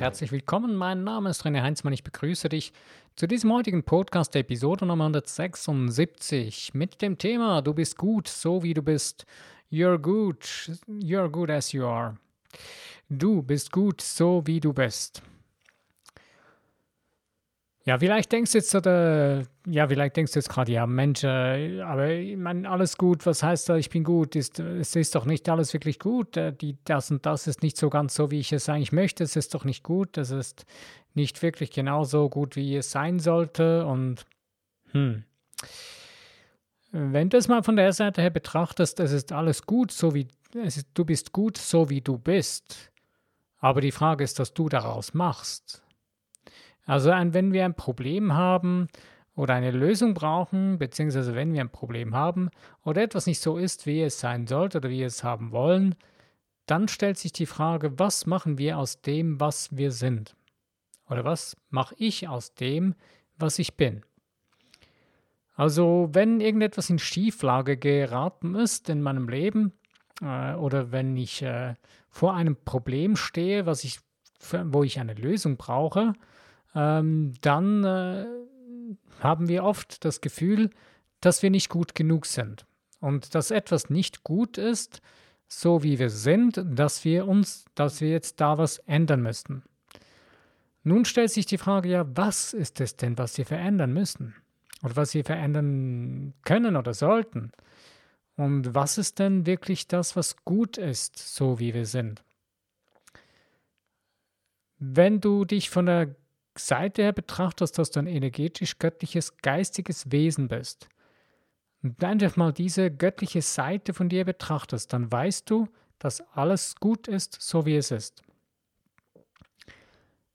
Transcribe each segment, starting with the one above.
herzlich willkommen. Mein Name ist René Heinzmann. Ich begrüße dich zu diesem heutigen Podcast, Episode Nummer 176, mit dem Thema Du bist gut, so wie du bist. You're good, you're good as you are. Du bist gut, so wie du bist. Ja, vielleicht denkst du jetzt oder ja, vielleicht denkst du jetzt gerade, ja, Mensch, äh, aber ich meine, alles gut, was heißt da, ich bin gut? Ist, es ist doch nicht alles wirklich gut. Äh, die, das und das ist nicht so ganz so, wie ich es eigentlich möchte. Es ist doch nicht gut. Es ist nicht wirklich genauso gut, wie es sein sollte. Und hm. Wenn du es mal von der Seite her betrachtest, es ist alles gut, so wie ist, du bist gut, so wie du bist. Aber die Frage ist, was du daraus machst. Also wenn wir ein Problem haben oder eine Lösung brauchen, beziehungsweise wenn wir ein Problem haben oder etwas nicht so ist, wie es sein sollte oder wie wir es haben wollen, dann stellt sich die Frage, was machen wir aus dem, was wir sind? Oder was mache ich aus dem, was ich bin? Also wenn irgendetwas in Schieflage geraten ist in meinem Leben äh, oder wenn ich äh, vor einem Problem stehe, was ich, wo ich eine Lösung brauche, ähm, dann äh, haben wir oft das Gefühl, dass wir nicht gut genug sind und dass etwas nicht gut ist, so wie wir sind, dass wir uns, dass wir jetzt da was ändern müssten. Nun stellt sich die Frage ja, was ist es denn, was wir verändern müssen? Oder was wir verändern können oder sollten? Und was ist denn wirklich das, was gut ist, so wie wir sind? Wenn du dich von der Seite her betrachtest, dass du ein energetisch göttliches, geistiges Wesen bist, und einfach mal diese göttliche Seite von dir betrachtest, dann weißt du, dass alles gut ist, so wie es ist.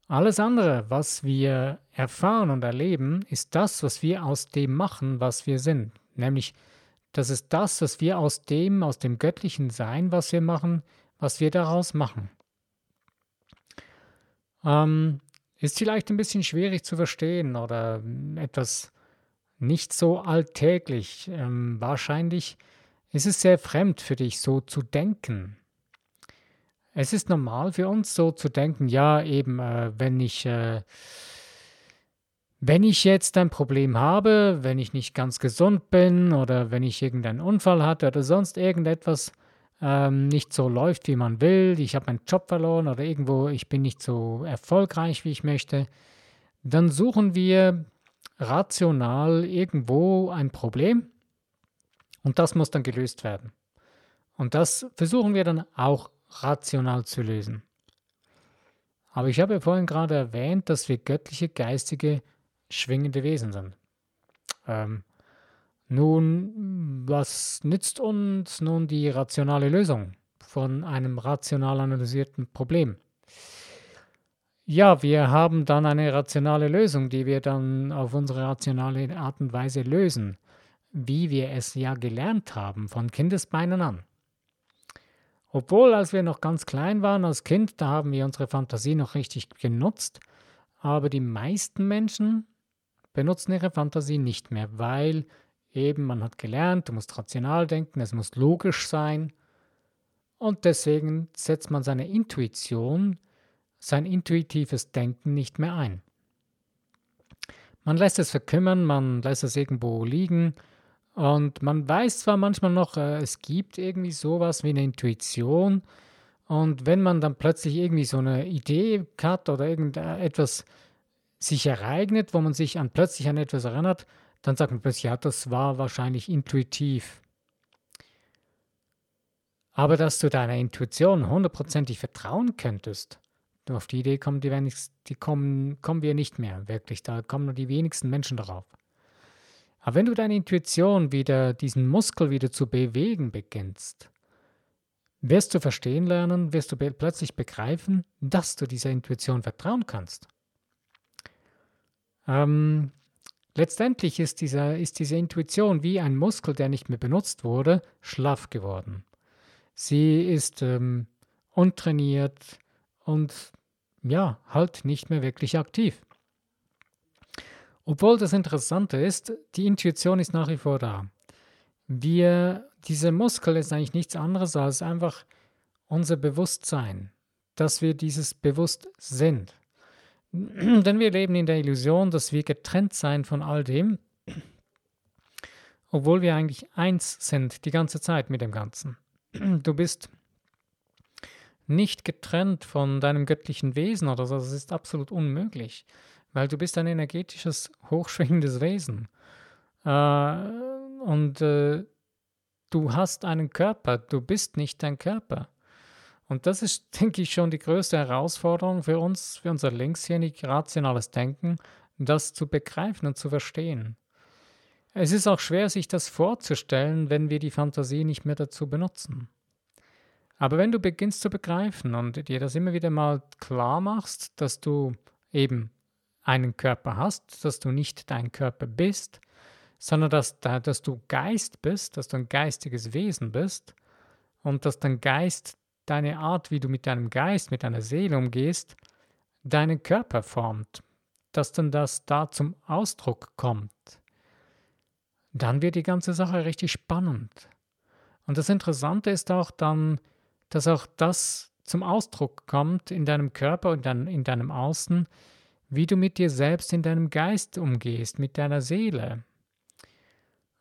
Alles andere, was wir erfahren und erleben, ist das, was wir aus dem machen, was wir sind. Nämlich, das ist das, was wir aus dem, aus dem göttlichen Sein, was wir machen, was wir daraus machen. Ähm, ist vielleicht ein bisschen schwierig zu verstehen oder etwas nicht so alltäglich. Ähm, wahrscheinlich ist es sehr fremd für dich, so zu denken. Es ist normal für uns, so zu denken, ja, eben, äh, wenn ich, äh, wenn ich jetzt ein Problem habe, wenn ich nicht ganz gesund bin oder wenn ich irgendeinen Unfall hatte oder sonst irgendetwas, ähm, nicht so läuft, wie man will, ich habe meinen Job verloren oder irgendwo, ich bin nicht so erfolgreich, wie ich möchte, dann suchen wir rational irgendwo ein Problem und das muss dann gelöst werden. Und das versuchen wir dann auch rational zu lösen. Aber ich habe ja vorhin gerade erwähnt, dass wir göttliche, geistige, schwingende Wesen sind. Ähm, nun, was nützt uns nun die rationale Lösung von einem rational analysierten Problem? Ja, wir haben dann eine rationale Lösung, die wir dann auf unsere rationale Art und Weise lösen, wie wir es ja gelernt haben von Kindesbeinen an. Obwohl, als wir noch ganz klein waren als Kind, da haben wir unsere Fantasie noch richtig genutzt, aber die meisten Menschen benutzen ihre Fantasie nicht mehr, weil Eben, man hat gelernt, du musst rational denken, es muss logisch sein. Und deswegen setzt man seine Intuition, sein intuitives Denken nicht mehr ein. Man lässt es verkümmern, man lässt es irgendwo liegen und man weiß zwar manchmal noch, äh, es gibt irgendwie sowas wie eine Intuition und wenn man dann plötzlich irgendwie so eine Idee hat oder irgendetwas sich ereignet, wo man sich an plötzlich an etwas erinnert, dann sagt man plötzlich, ja, das war wahrscheinlich intuitiv. Aber dass du deiner Intuition hundertprozentig vertrauen könntest, auf die Idee kommen, die, die kommen, kommen wir nicht mehr, wirklich. Da kommen nur die wenigsten Menschen darauf. Aber wenn du deine Intuition wieder, diesen Muskel wieder zu bewegen beginnst, wirst du verstehen lernen, wirst du plötzlich begreifen, dass du dieser Intuition vertrauen kannst. Ähm, Letztendlich ist, dieser, ist diese Intuition wie ein Muskel, der nicht mehr benutzt wurde, schlaff geworden. Sie ist ähm, untrainiert und ja, halt nicht mehr wirklich aktiv. Obwohl das Interessante ist, die Intuition ist nach wie vor da. Wir, dieser Muskel ist eigentlich nichts anderes als einfach unser Bewusstsein, dass wir dieses bewusst sind. Denn wir leben in der Illusion, dass wir getrennt sein von all dem, obwohl wir eigentlich eins sind die ganze Zeit mit dem Ganzen. Du bist nicht getrennt von deinem göttlichen Wesen oder so, das ist absolut unmöglich, weil du bist ein energetisches, hochschwingendes Wesen. Äh, und äh, du hast einen Körper, du bist nicht dein Körper. Und das ist, denke ich, schon die größte Herausforderung für uns, für unser linkshirnig rationales Denken, das zu begreifen und zu verstehen. Es ist auch schwer, sich das vorzustellen, wenn wir die Fantasie nicht mehr dazu benutzen. Aber wenn du beginnst zu begreifen und dir das immer wieder mal klar machst, dass du eben einen Körper hast, dass du nicht dein Körper bist, sondern dass, dass du Geist bist, dass du ein geistiges Wesen bist und dass dein Geist, deine Art, wie du mit deinem Geist, mit deiner Seele umgehst, deinen Körper formt, dass dann das da zum Ausdruck kommt, dann wird die ganze Sache richtig spannend. Und das Interessante ist auch dann, dass auch das zum Ausdruck kommt in deinem Körper und in, in deinem Außen, wie du mit dir selbst in deinem Geist umgehst, mit deiner Seele.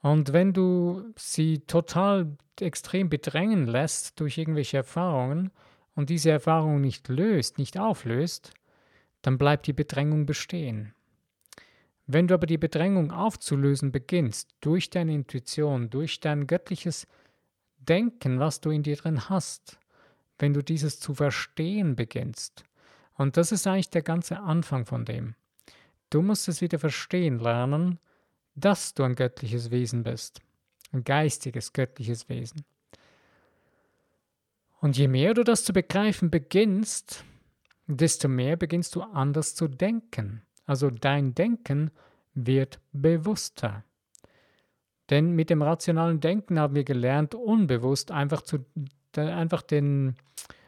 Und wenn du sie total extrem bedrängen lässt durch irgendwelche Erfahrungen und diese Erfahrung nicht löst, nicht auflöst, dann bleibt die Bedrängung bestehen. Wenn du aber die Bedrängung aufzulösen beginnst, durch deine Intuition, durch dein göttliches Denken, was du in dir drin hast, wenn du dieses zu verstehen beginnst. Und das ist eigentlich der ganze Anfang von dem. Du musst es wieder verstehen lernen, dass du ein göttliches Wesen bist, ein geistiges göttliches Wesen. Und je mehr du das zu begreifen beginnst, desto mehr beginnst du anders zu denken. Also dein Denken wird bewusster. Denn mit dem rationalen Denken haben wir gelernt, unbewusst einfach, zu, einfach den,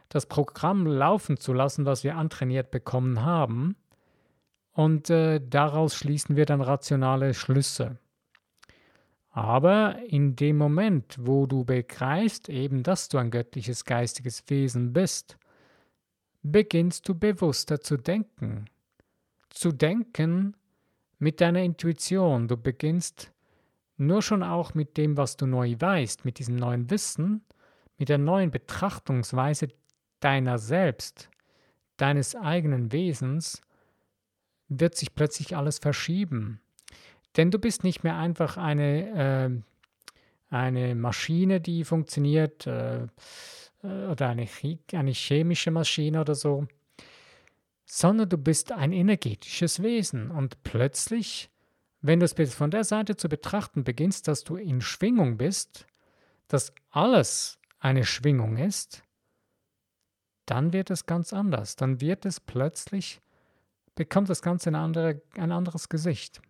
das Programm laufen zu lassen, was wir antrainiert bekommen haben. Und äh, daraus schließen wir dann rationale Schlüsse. Aber in dem Moment, wo du begreifst eben, dass du ein göttliches geistiges Wesen bist, beginnst du bewusster zu denken. Zu denken mit deiner Intuition. Du beginnst nur schon auch mit dem, was du neu weißt, mit diesem neuen Wissen, mit der neuen Betrachtungsweise deiner selbst, deines eigenen Wesens, wird sich plötzlich alles verschieben. Denn du bist nicht mehr einfach eine, äh, eine Maschine, die funktioniert, äh, äh oder eine, eine chemische Maschine oder so, sondern du bist ein energetisches Wesen und plötzlich wenn du es von der Seite zu betrachten beginnst, dass du in Schwingung bist, dass alles eine Schwingung ist, dann wird es ganz anders. Dann wird es plötzlich, bekommt das Ganze ein, andere, ein anderes Gesicht.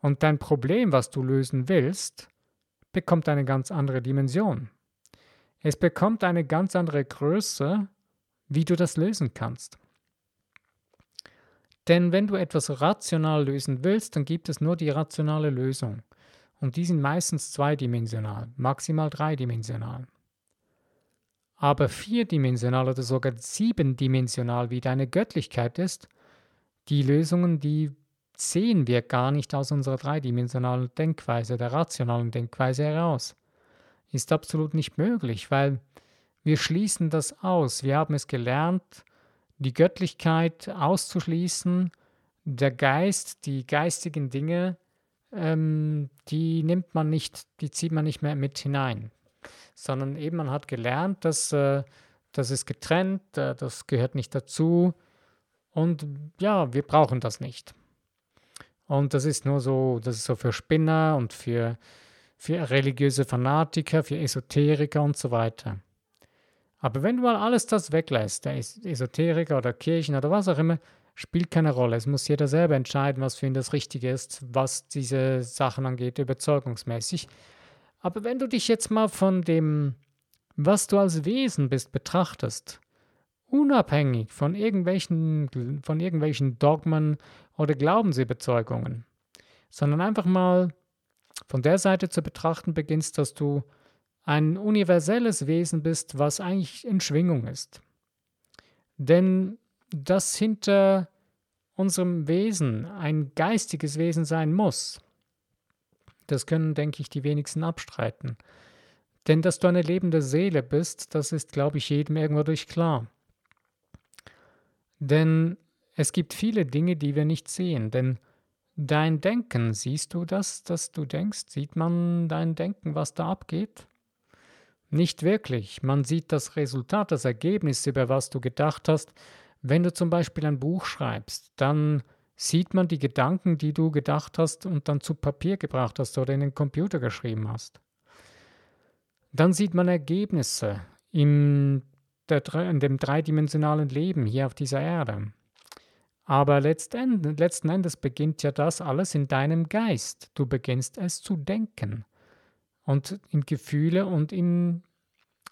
Und dein Problem, was du lösen willst, bekommt eine ganz andere Dimension. Es bekommt eine ganz andere Größe, wie du das lösen kannst. Denn wenn du etwas rational lösen willst, dann gibt es nur die rationale Lösung. Und die sind meistens zweidimensional, maximal dreidimensional. Aber vierdimensional oder sogar siebendimensional, wie deine Göttlichkeit ist, die Lösungen, die sehen wir gar nicht aus unserer dreidimensionalen Denkweise, der rationalen Denkweise heraus. Ist absolut nicht möglich, weil wir schließen das aus. Wir haben es gelernt, die Göttlichkeit auszuschließen, der Geist, die geistigen Dinge, ähm, die nimmt man nicht, die zieht man nicht mehr mit hinein, sondern eben man hat gelernt, dass äh, das ist getrennt, äh, das gehört nicht dazu und ja, wir brauchen das nicht. Und das ist nur so, das ist so für Spinner und für, für religiöse Fanatiker, für Esoteriker und so weiter. Aber wenn du mal alles das weglässt, der Esoteriker oder Kirchen oder was auch immer, spielt keine Rolle. Es muss jeder selber entscheiden, was für ihn das Richtige ist, was diese Sachen angeht, überzeugungsmäßig. Aber wenn du dich jetzt mal von dem, was du als Wesen bist, betrachtest, unabhängig von irgendwelchen, von irgendwelchen Dogmen oder Glaubensüberzeugungen, sondern einfach mal von der Seite zu betrachten beginnst, dass du ein universelles Wesen bist, was eigentlich in Schwingung ist. Denn das hinter unserem Wesen ein geistiges Wesen sein muss, das können, denke ich, die wenigsten abstreiten. Denn dass du eine lebende Seele bist, das ist, glaube ich, jedem irgendwo durch klar. Denn es gibt viele Dinge, die wir nicht sehen. Denn dein Denken, siehst du das, dass du denkst? Sieht man dein Denken, was da abgeht? Nicht wirklich. Man sieht das Resultat, das Ergebnis, über was du gedacht hast. Wenn du zum Beispiel ein Buch schreibst, dann sieht man die Gedanken, die du gedacht hast und dann zu Papier gebracht hast oder in den Computer geschrieben hast. Dann sieht man Ergebnisse in, der, in dem dreidimensionalen Leben hier auf dieser Erde. Aber letzten, letzten Endes beginnt ja das alles in deinem Geist. Du beginnst es zu denken und in Gefühle und in,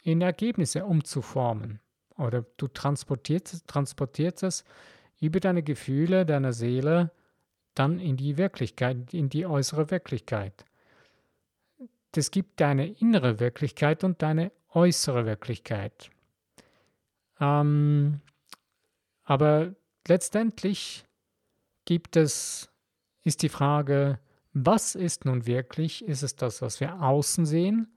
in Ergebnisse umzuformen. Oder du transportierst, transportierst es über deine Gefühle, deiner Seele, dann in die Wirklichkeit, in die äußere Wirklichkeit. Es gibt deine innere Wirklichkeit und deine äußere Wirklichkeit. Ähm, aber letztendlich gibt es, ist die Frage, was ist nun wirklich? Ist es das, was wir außen sehen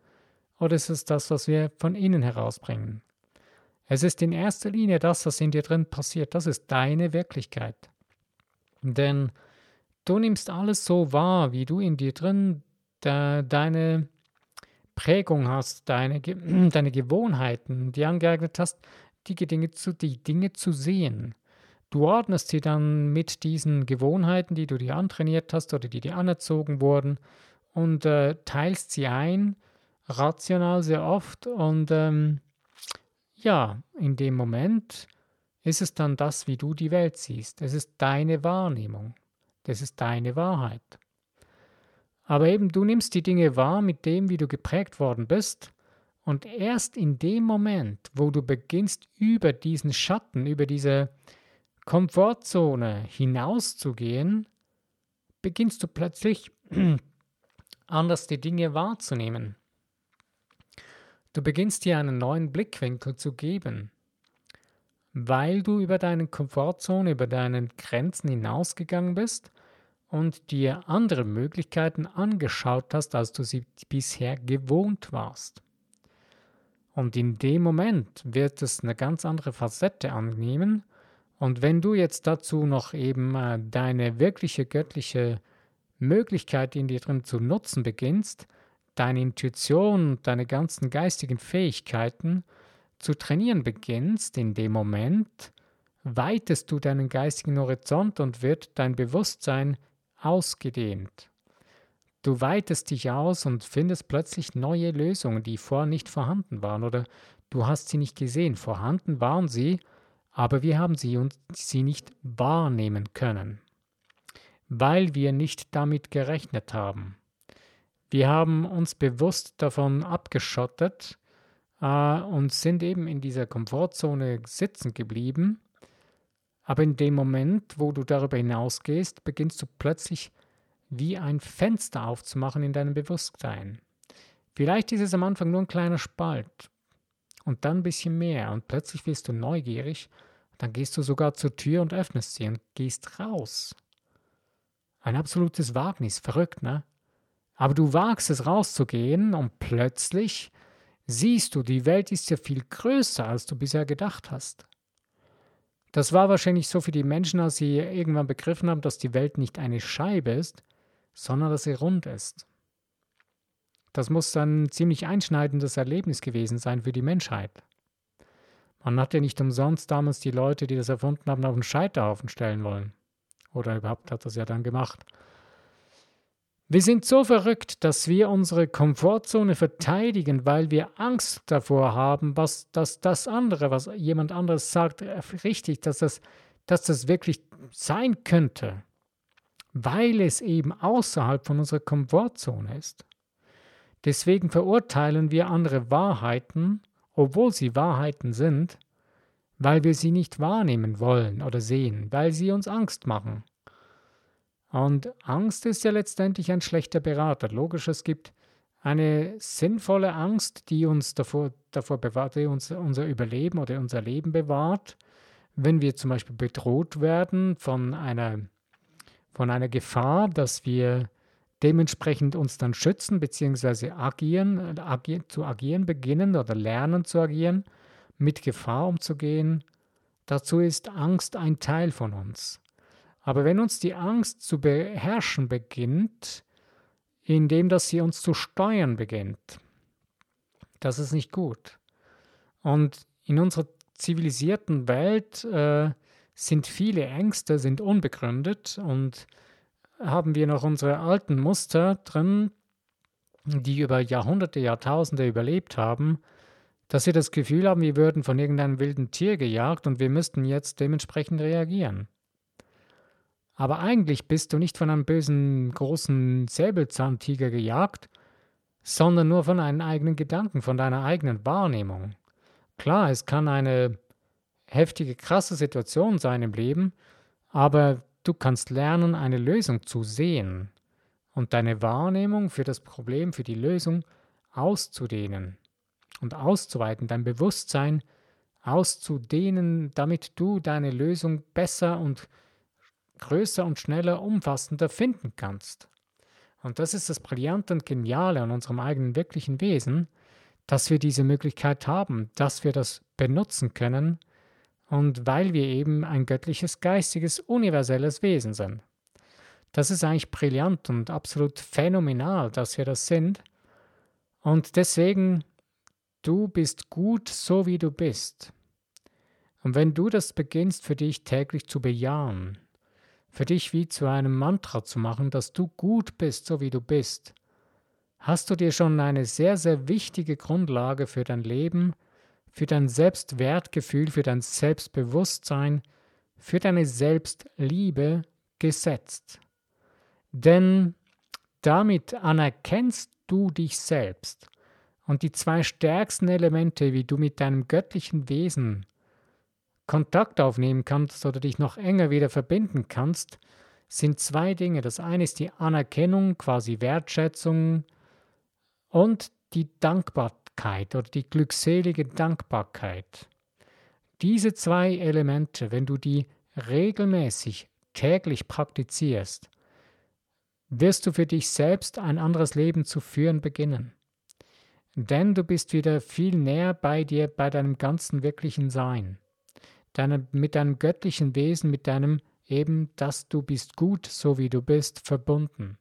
oder ist es das, was wir von innen herausbringen? Es ist in erster Linie das, was in dir drin passiert. Das ist deine Wirklichkeit. Denn du nimmst alles so wahr, wie du in dir drin de, deine Prägung hast, deine, deine Gewohnheiten, die angeeignet hast, die Dinge, zu, die Dinge zu sehen. Du ordnest sie dann mit diesen Gewohnheiten, die du dir antrainiert hast oder die dir anerzogen wurden und äh, teilst sie ein, rational sehr oft und ähm, ja, in dem Moment ist es dann das, wie du die Welt siehst. Es ist deine Wahrnehmung. Das ist deine Wahrheit. Aber eben du nimmst die Dinge wahr mit dem, wie du geprägt worden bist. Und erst in dem Moment, wo du beginnst, über diesen Schatten, über diese Komfortzone hinauszugehen, beginnst du plötzlich anders die Dinge wahrzunehmen. Du beginnst dir einen neuen Blickwinkel zu geben, weil du über deine Komfortzone, über deine Grenzen hinausgegangen bist und dir andere Möglichkeiten angeschaut hast, als du sie bisher gewohnt warst. Und in dem Moment wird es eine ganz andere Facette annehmen. Und wenn du jetzt dazu noch eben äh, deine wirkliche göttliche Möglichkeit in dir drin zu nutzen beginnst, deine Intuition und deine ganzen geistigen Fähigkeiten zu trainieren beginnst, in dem Moment weitest du deinen geistigen Horizont und wird dein Bewusstsein ausgedehnt. Du weitest dich aus und findest plötzlich neue Lösungen, die vorher nicht vorhanden waren oder du hast sie nicht gesehen. Vorhanden waren sie, aber wir haben sie und sie nicht wahrnehmen können, weil wir nicht damit gerechnet haben. Wir haben uns bewusst davon abgeschottet äh, und sind eben in dieser Komfortzone sitzen geblieben. Aber in dem Moment, wo du darüber hinausgehst, beginnst du plötzlich wie ein Fenster aufzumachen in deinem Bewusstsein. Vielleicht ist es am Anfang nur ein kleiner Spalt und dann ein bisschen mehr und plötzlich wirst du neugierig, dann gehst du sogar zur Tür und öffnest sie und gehst raus. Ein absolutes Wagnis, verrückt, ne? Aber du wagst es rauszugehen und plötzlich siehst du, die Welt ist ja viel größer, als du bisher gedacht hast. Das war wahrscheinlich so für die Menschen, als sie irgendwann begriffen haben, dass die Welt nicht eine Scheibe ist, sondern dass sie rund ist. Das muss ein ziemlich einschneidendes Erlebnis gewesen sein für die Menschheit. Man hat ja nicht umsonst damals die Leute, die das erfunden haben, auf den Scheiterhaufen stellen wollen. Oder überhaupt hat das ja dann gemacht. Wir sind so verrückt, dass wir unsere Komfortzone verteidigen, weil wir Angst davor haben, was, dass das andere, was jemand anderes sagt, richtig, dass das, dass das wirklich sein könnte, weil es eben außerhalb von unserer Komfortzone ist. Deswegen verurteilen wir andere Wahrheiten, obwohl sie Wahrheiten sind, weil wir sie nicht wahrnehmen wollen oder sehen, weil sie uns Angst machen. Und Angst ist ja letztendlich ein schlechter Berater. Logisch, es gibt eine sinnvolle Angst, die uns davor, davor bewahrt, die uns unser Überleben oder unser Leben bewahrt, wenn wir zum Beispiel bedroht werden von einer, von einer Gefahr, dass wir dementsprechend uns dann schützen bzw. agieren, agieren, zu agieren beginnen oder lernen zu agieren, mit Gefahr umzugehen. Dazu ist Angst ein Teil von uns. Aber wenn uns die Angst zu beherrschen beginnt, indem dass sie uns zu steuern beginnt, das ist nicht gut. Und in unserer zivilisierten Welt äh, sind viele Ängste, sind unbegründet und haben wir noch unsere alten Muster drin, die über Jahrhunderte, Jahrtausende überlebt haben, dass wir das Gefühl haben, wir würden von irgendeinem wilden Tier gejagt und wir müssten jetzt dementsprechend reagieren. Aber eigentlich bist du nicht von einem bösen, großen Säbelzahntiger gejagt, sondern nur von deinen eigenen Gedanken, von deiner eigenen Wahrnehmung. Klar, es kann eine heftige, krasse Situation sein im Leben, aber du kannst lernen, eine Lösung zu sehen und deine Wahrnehmung für das Problem, für die Lösung auszudehnen und auszuweiten, dein Bewusstsein auszudehnen, damit du deine Lösung besser und größer und schneller, umfassender finden kannst. Und das ist das Brillante und Geniale an unserem eigenen wirklichen Wesen, dass wir diese Möglichkeit haben, dass wir das benutzen können und weil wir eben ein göttliches, geistiges, universelles Wesen sind. Das ist eigentlich brillant und absolut phänomenal, dass wir das sind. Und deswegen, du bist gut, so wie du bist. Und wenn du das beginnst für dich täglich zu bejahen, für dich wie zu einem Mantra zu machen, dass du gut bist, so wie du bist, hast du dir schon eine sehr, sehr wichtige Grundlage für dein Leben, für dein Selbstwertgefühl, für dein Selbstbewusstsein, für deine Selbstliebe gesetzt. Denn damit anerkennst du dich selbst. Und die zwei stärksten Elemente, wie du mit deinem göttlichen Wesen Kontakt aufnehmen kannst oder dich noch enger wieder verbinden kannst, sind zwei Dinge. Das eine ist die Anerkennung, quasi Wertschätzung, und die Dankbarkeit oder die glückselige Dankbarkeit. Diese zwei Elemente, wenn du die regelmäßig täglich praktizierst, wirst du für dich selbst ein anderes Leben zu führen beginnen. Denn du bist wieder viel näher bei dir, bei deinem ganzen wirklichen Sein, deine, mit deinem göttlichen Wesen, mit deinem eben, dass du bist gut, so wie du bist, verbunden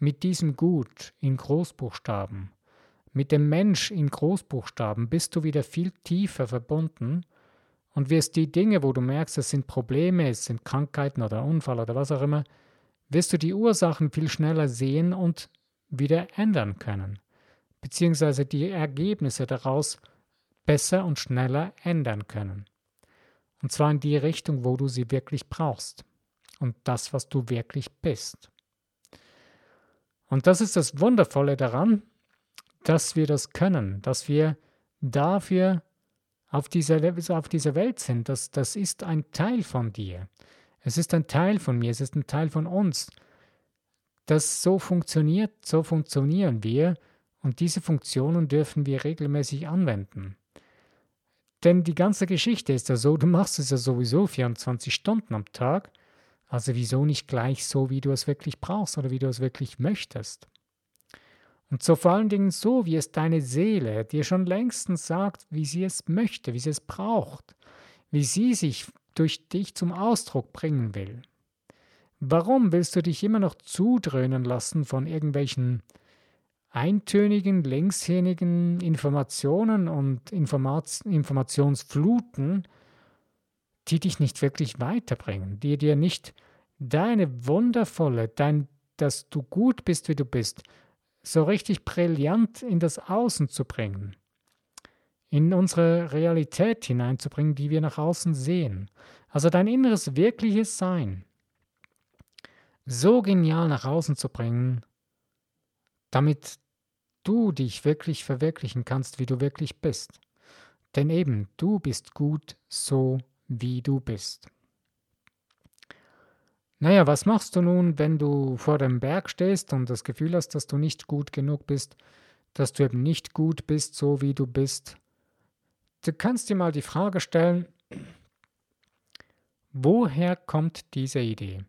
mit diesem Gut in Großbuchstaben, mit dem Mensch in Großbuchstaben bist du wieder viel tiefer verbunden und wirst die Dinge, wo du merkst, es sind Probleme, es sind Krankheiten oder Unfall oder was auch immer, wirst du die Ursachen viel schneller sehen und wieder ändern können, beziehungsweise die Ergebnisse daraus besser und schneller ändern können. Und zwar in die Richtung, wo du sie wirklich brauchst und das, was du wirklich bist. Und das ist das Wundervolle daran, dass wir das können, dass wir dafür auf dieser, auf dieser Welt sind. Das, das ist ein Teil von dir. Es ist ein Teil von mir, es ist ein Teil von uns. Das so funktioniert, so funktionieren wir und diese Funktionen dürfen wir regelmäßig anwenden. Denn die ganze Geschichte ist ja so, du machst es ja sowieso 24 Stunden am Tag also wieso nicht gleich so, wie du es wirklich brauchst oder wie du es wirklich möchtest? Und so vor allen Dingen so, wie es deine Seele dir schon längstens sagt, wie sie es möchte, wie sie es braucht, wie sie sich durch dich zum Ausdruck bringen will. Warum willst du dich immer noch zudröhnen lassen von irgendwelchen eintönigen, linkshänigen Informationen und Informat Informationsfluten, die dich nicht wirklich weiterbringen, die dir nicht deine wundervolle, dein, dass du gut bist, wie du bist, so richtig brillant in das Außen zu bringen, in unsere Realität hineinzubringen, die wir nach außen sehen. Also dein inneres wirkliches Sein so genial nach außen zu bringen, damit du dich wirklich verwirklichen kannst, wie du wirklich bist. Denn eben, du bist gut so, wie du bist. Naja, was machst du nun, wenn du vor dem Berg stehst und das Gefühl hast, dass du nicht gut genug bist, dass du eben nicht gut bist, so wie du bist? Du kannst dir mal die Frage stellen, woher kommt diese Idee?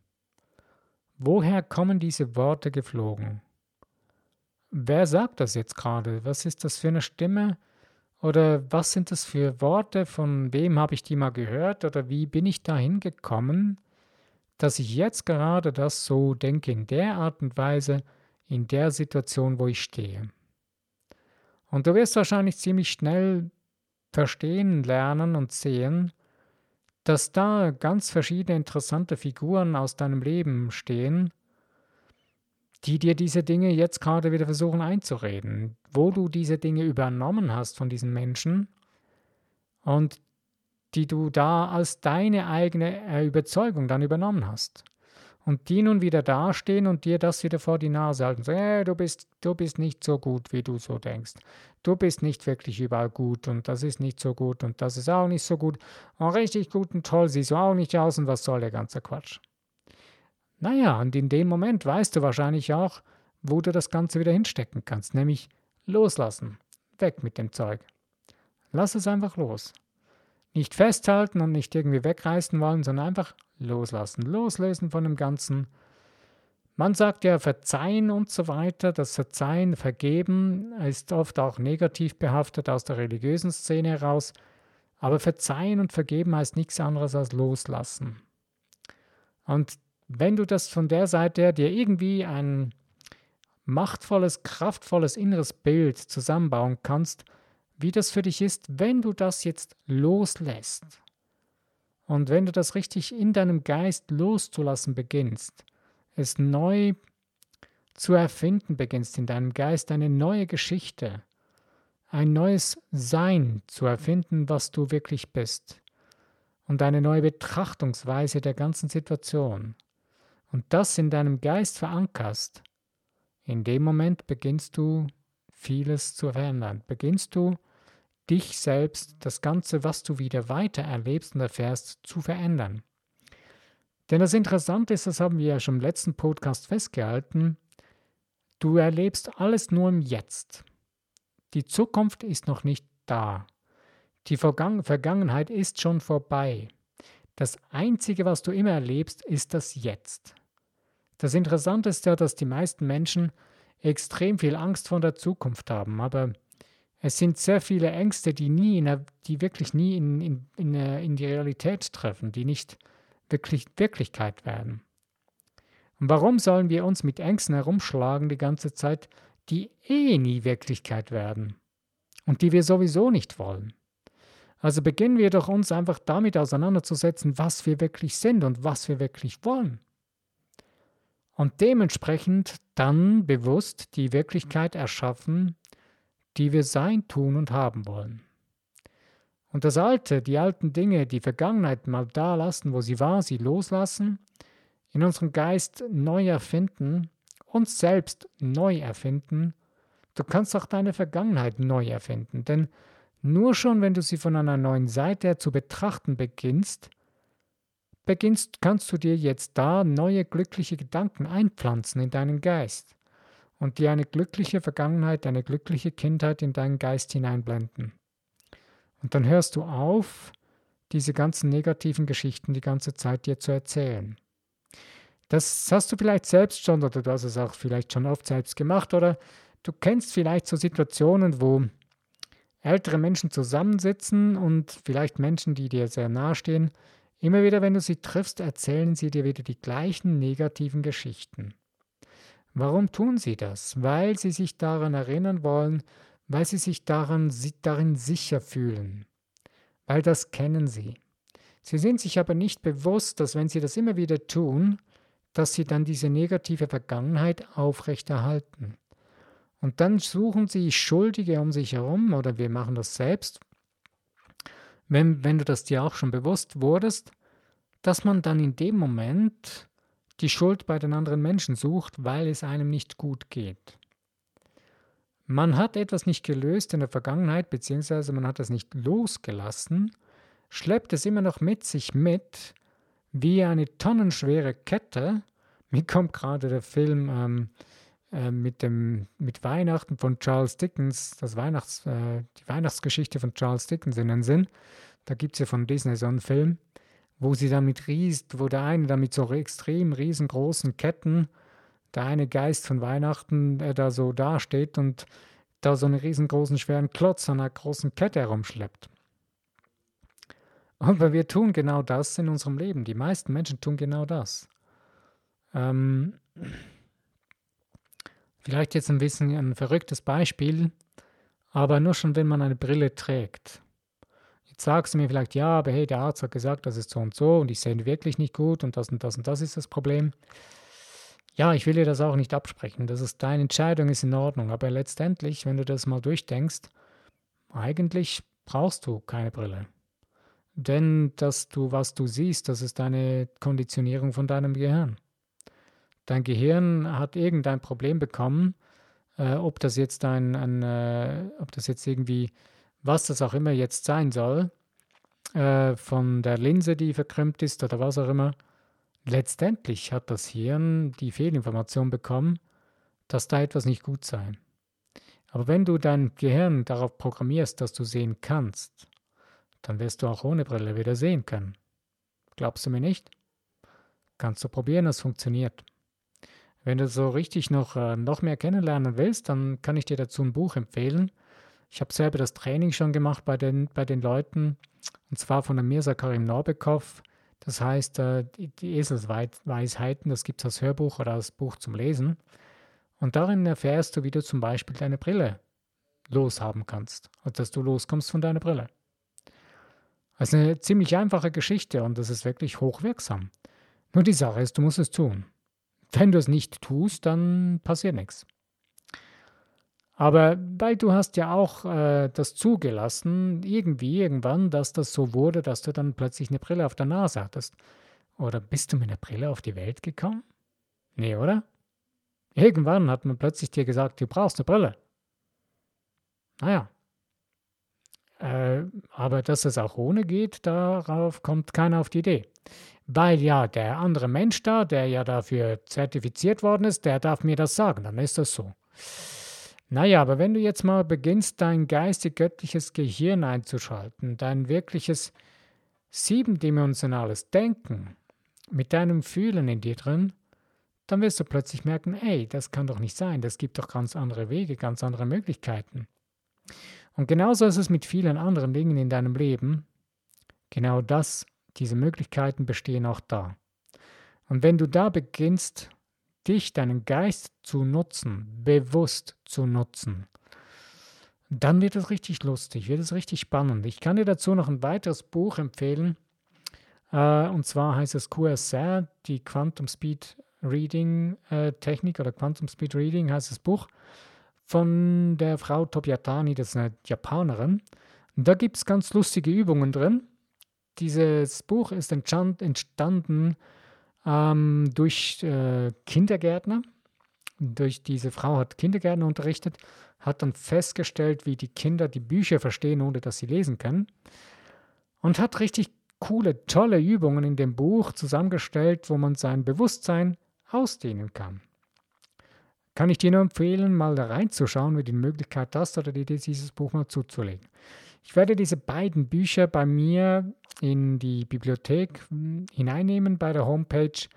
Woher kommen diese Worte geflogen? Wer sagt das jetzt gerade? Was ist das für eine Stimme? Oder was sind das für Worte? Von wem habe ich die mal gehört? Oder wie bin ich dahin gekommen, dass ich jetzt gerade das so denke, in der Art und Weise, in der Situation, wo ich stehe? Und du wirst wahrscheinlich ziemlich schnell verstehen, lernen und sehen, dass da ganz verschiedene interessante Figuren aus deinem Leben stehen, die dir diese Dinge jetzt gerade wieder versuchen einzureden, wo du diese Dinge übernommen hast von diesen Menschen und die du da als deine eigene äh, Überzeugung dann übernommen hast und die nun wieder dastehen und dir das wieder vor die Nase halten. So, hey, du bist, du bist nicht so gut, wie du so denkst. Du bist nicht wirklich überall gut und das ist nicht so gut und das ist auch nicht so gut. Und richtig gut und toll siehst du auch nicht aus und was soll der ganze Quatsch? Naja, und in dem Moment weißt du wahrscheinlich auch, wo du das Ganze wieder hinstecken kannst, nämlich loslassen. Weg mit dem Zeug. Lass es einfach los. Nicht festhalten und nicht irgendwie wegreißen wollen, sondern einfach loslassen, loslösen von dem Ganzen. Man sagt ja verzeihen und so weiter. Das Verzeihen, Vergeben ist oft auch negativ behaftet aus der religiösen Szene heraus. Aber verzeihen und vergeben heißt nichts anderes als loslassen. Und wenn du das von der Seite her dir irgendwie ein machtvolles, kraftvolles inneres Bild zusammenbauen kannst, wie das für dich ist, wenn du das jetzt loslässt, und wenn du das richtig in deinem Geist loszulassen beginnst, es neu zu erfinden beginnst in deinem Geist, eine neue Geschichte, ein neues Sein zu erfinden, was du wirklich bist, und eine neue Betrachtungsweise der ganzen Situation, und das in deinem Geist verankerst, in dem Moment beginnst du vieles zu verändern, beginnst du dich selbst, das Ganze, was du wieder weiter erlebst und erfährst, zu verändern. Denn das Interessante ist, das haben wir ja schon im letzten Podcast festgehalten, du erlebst alles nur im Jetzt. Die Zukunft ist noch nicht da. Die Vergangen Vergangenheit ist schon vorbei. Das Einzige, was du immer erlebst, ist das Jetzt. Das Interessante ist ja, dass die meisten Menschen extrem viel Angst vor der Zukunft haben, aber es sind sehr viele Ängste, die nie, der, die wirklich nie in, in, in, äh, in die Realität treffen, die nicht wirklich Wirklichkeit werden. Und warum sollen wir uns mit Ängsten herumschlagen die ganze Zeit, die eh nie Wirklichkeit werden und die wir sowieso nicht wollen? Also beginnen wir doch uns einfach damit auseinanderzusetzen, was wir wirklich sind und was wir wirklich wollen. Und dementsprechend dann bewusst die Wirklichkeit erschaffen, die wir sein, tun und haben wollen. Und das Alte, die alten Dinge, die Vergangenheit mal da lassen, wo sie war, sie loslassen, in unserem Geist neu erfinden, uns selbst neu erfinden. Du kannst auch deine Vergangenheit neu erfinden, denn nur schon, wenn du sie von einer neuen Seite her zu betrachten beginnst, beginnst, kannst du dir jetzt da neue glückliche Gedanken einpflanzen in deinen Geist und dir eine glückliche Vergangenheit, eine glückliche Kindheit in deinen Geist hineinblenden. Und dann hörst du auf, diese ganzen negativen Geschichten die ganze Zeit dir zu erzählen. Das hast du vielleicht selbst schon oder du hast es auch vielleicht schon oft selbst gemacht oder du kennst vielleicht so Situationen, wo ältere Menschen zusammensitzen und vielleicht Menschen, die dir sehr nahestehen, immer wieder, wenn du sie triffst, erzählen sie dir wieder die gleichen negativen Geschichten. Warum tun sie das? Weil sie sich daran erinnern wollen, weil sie sich daran, darin sicher fühlen. Weil das kennen sie. Sie sind sich aber nicht bewusst, dass wenn sie das immer wieder tun, dass sie dann diese negative Vergangenheit aufrechterhalten. Und dann suchen sie Schuldige um sich herum, oder wir machen das selbst, wenn, wenn du das dir auch schon bewusst wurdest, dass man dann in dem Moment die Schuld bei den anderen Menschen sucht, weil es einem nicht gut geht. Man hat etwas nicht gelöst in der Vergangenheit, beziehungsweise man hat es nicht losgelassen, schleppt es immer noch mit sich mit, wie eine tonnenschwere Kette. Mir kommt gerade der Film ähm, äh, mit, dem, mit Weihnachten von Charles Dickens, das Weihnachts, äh, die Weihnachtsgeschichte von Charles Dickens in den Sinn. Da gibt es ja von Disney so einen Film wo sie damit riest, wo der eine damit so extrem riesengroßen Ketten, der eine Geist von Weihnachten, der da so dasteht und da so einen riesengroßen schweren Klotz an einer großen Kette herumschleppt. Aber wir tun genau das in unserem Leben. Die meisten Menschen tun genau das. Ähm, vielleicht jetzt ein bisschen ein verrücktes Beispiel, aber nur schon, wenn man eine Brille trägt. Sagst du mir vielleicht, ja, aber hey, der Arzt hat gesagt, das ist so und so und ich sehe wirklich nicht gut und das und das und das ist das Problem. Ja, ich will dir das auch nicht absprechen. Das ist deine Entscheidung, ist in Ordnung. Aber letztendlich, wenn du das mal durchdenkst, eigentlich brauchst du keine Brille. Denn das du, was du siehst, das ist eine Konditionierung von deinem Gehirn. Dein Gehirn hat irgendein Problem bekommen, äh, ob das jetzt ein, ein äh, ob das jetzt irgendwie, was das auch immer jetzt sein soll, äh, von der Linse, die verkrümmt ist oder was auch immer, Letztendlich hat das Hirn die Fehlinformation bekommen, dass da etwas nicht gut sei. Aber wenn du dein Gehirn darauf programmierst, dass du sehen kannst, dann wirst du auch ohne Brille wieder sehen können. Glaubst du mir nicht? Kannst du probieren, es funktioniert. Wenn du so richtig noch, äh, noch mehr kennenlernen willst, dann kann ich dir dazu ein Buch empfehlen. Ich habe selber das Training schon gemacht bei den, bei den Leuten, und zwar von der Mirza Karim Norbekov. Das heißt, äh, die Eselsweisheiten, das gibt es als Hörbuch oder als Buch zum Lesen. Und darin erfährst du, wie du zum Beispiel deine Brille loshaben kannst. Also, dass du loskommst von deiner Brille. Das ist eine ziemlich einfache Geschichte und das ist wirklich hochwirksam. Nur die Sache ist, du musst es tun. Wenn du es nicht tust, dann passiert nichts. Aber weil du hast ja auch äh, das zugelassen, irgendwie, irgendwann, dass das so wurde, dass du dann plötzlich eine Brille auf der Nase hattest. Oder bist du mit einer Brille auf die Welt gekommen? Nee, oder? Irgendwann hat man plötzlich dir gesagt, du brauchst eine Brille. Naja. Äh, aber dass es auch ohne geht, darauf kommt keiner auf die Idee. Weil ja der andere Mensch da, der ja dafür zertifiziert worden ist, der darf mir das sagen, dann ist das so. Naja, aber wenn du jetzt mal beginnst, dein geistig-göttliches Gehirn einzuschalten, dein wirkliches siebendimensionales Denken mit deinem Fühlen in dir drin, dann wirst du plötzlich merken, ey, das kann doch nicht sein, das gibt doch ganz andere Wege, ganz andere Möglichkeiten. Und genauso ist es mit vielen anderen Dingen in deinem Leben. Genau das, diese Möglichkeiten bestehen auch da. Und wenn du da beginnst, dich, deinen Geist zu nutzen, bewusst zu nutzen, dann wird es richtig lustig, wird es richtig spannend. Ich kann dir dazu noch ein weiteres Buch empfehlen. Äh, und zwar heißt es QSR, die Quantum Speed Reading äh, Technik oder Quantum Speed Reading heißt das Buch von der Frau Tobiatani, das ist eine Japanerin. Und da gibt es ganz lustige Übungen drin. Dieses Buch ist entstanden ähm, durch äh, Kindergärtner. Durch diese Frau hat Kindergärtner unterrichtet, hat dann festgestellt, wie die Kinder die Bücher verstehen, ohne dass sie lesen können. Und hat richtig coole, tolle Übungen in dem Buch zusammengestellt, wo man sein Bewusstsein ausdehnen kann. Kann ich dir nur empfehlen, mal da reinzuschauen, wie die Möglichkeit hast, oder dieses Buch mal zuzulegen. Ich werde diese beiden Bücher bei mir in die Bibliothek hm, hineinnehmen bei der Homepage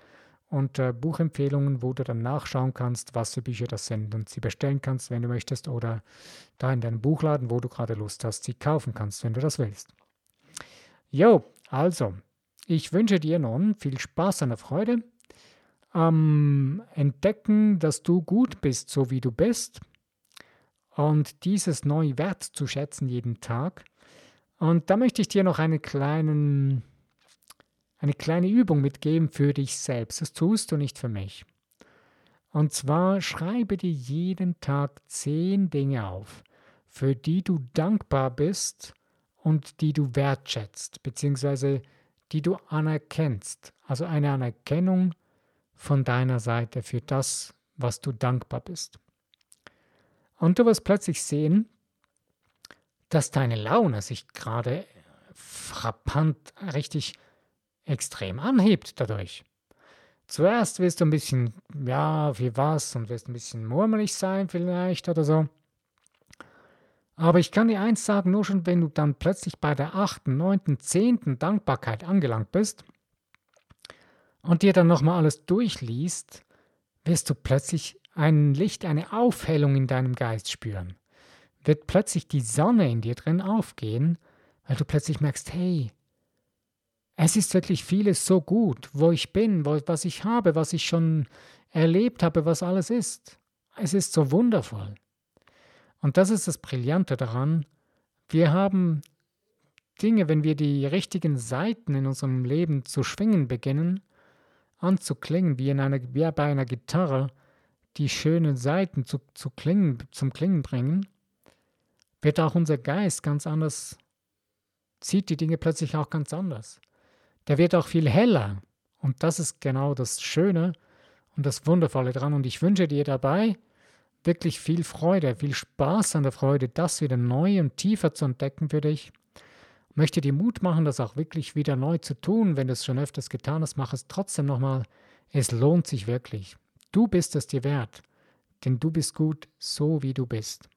unter Buchempfehlungen, wo du dann nachschauen kannst, was für Bücher das sind und sie bestellen kannst, wenn du möchtest, oder da in deinem Buchladen, wo du gerade Lust hast, sie kaufen kannst, wenn du das willst. Jo, also, ich wünsche dir nun viel Spaß und Freude am Entdecken, dass du gut bist, so wie du bist und dieses neu wertzuschätzen jeden Tag. Und da möchte ich dir noch eine, kleinen, eine kleine Übung mitgeben für dich selbst. Das tust du nicht für mich. Und zwar schreibe dir jeden Tag zehn Dinge auf, für die du dankbar bist und die du wertschätzt, beziehungsweise die du anerkennst. Also eine Anerkennung von deiner Seite für das, was du dankbar bist. Und du wirst plötzlich sehen, dass deine Laune sich gerade frappant richtig extrem anhebt dadurch. Zuerst wirst du ein bisschen, ja, wie was und wirst ein bisschen murmelig sein vielleicht oder so. Aber ich kann dir eins sagen, nur schon wenn du dann plötzlich bei der achten, neunten, zehnten Dankbarkeit angelangt bist, und dir dann nochmal alles durchliest, wirst du plötzlich ein Licht, eine Aufhellung in deinem Geist spüren. Wird plötzlich die Sonne in dir drin aufgehen, weil du plötzlich merkst, hey, es ist wirklich vieles so gut, wo ich bin, wo, was ich habe, was ich schon erlebt habe, was alles ist. Es ist so wundervoll. Und das ist das Brillante daran. Wir haben Dinge, wenn wir die richtigen Seiten in unserem Leben zu schwingen beginnen, anzuklingen, wie, in einer, wie bei einer Gitarre, die schönen Seiten zu, zu klingen, zum Klingen bringen, wird auch unser Geist ganz anders, sieht die Dinge plötzlich auch ganz anders. Der wird auch viel heller. Und das ist genau das Schöne und das Wundervolle dran. Und ich wünsche dir dabei wirklich viel Freude, viel Spaß an der Freude, das wieder neu und tiefer zu entdecken für dich möchte dir Mut machen, das auch wirklich wieder neu zu tun. Wenn du es schon öfters getan hast, mach es trotzdem nochmal. Es lohnt sich wirklich. Du bist es dir wert, denn du bist gut, so wie du bist.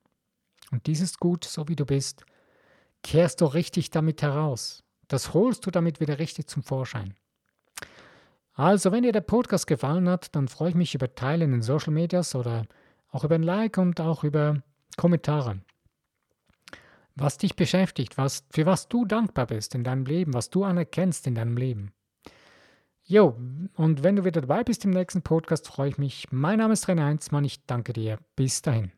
Und dieses Gut, so wie du bist, kehrst du richtig damit heraus. Das holst du damit wieder richtig zum Vorschein. Also, wenn dir der Podcast gefallen hat, dann freue ich mich über Teilen in den Social Medias oder auch über ein Like und auch über Kommentare was dich beschäftigt, was, für was du dankbar bist in deinem Leben, was du anerkennst in deinem Leben. Jo, und wenn du wieder dabei bist im nächsten Podcast, freue ich mich. Mein Name ist René Heinzmann, ich danke dir. Bis dahin.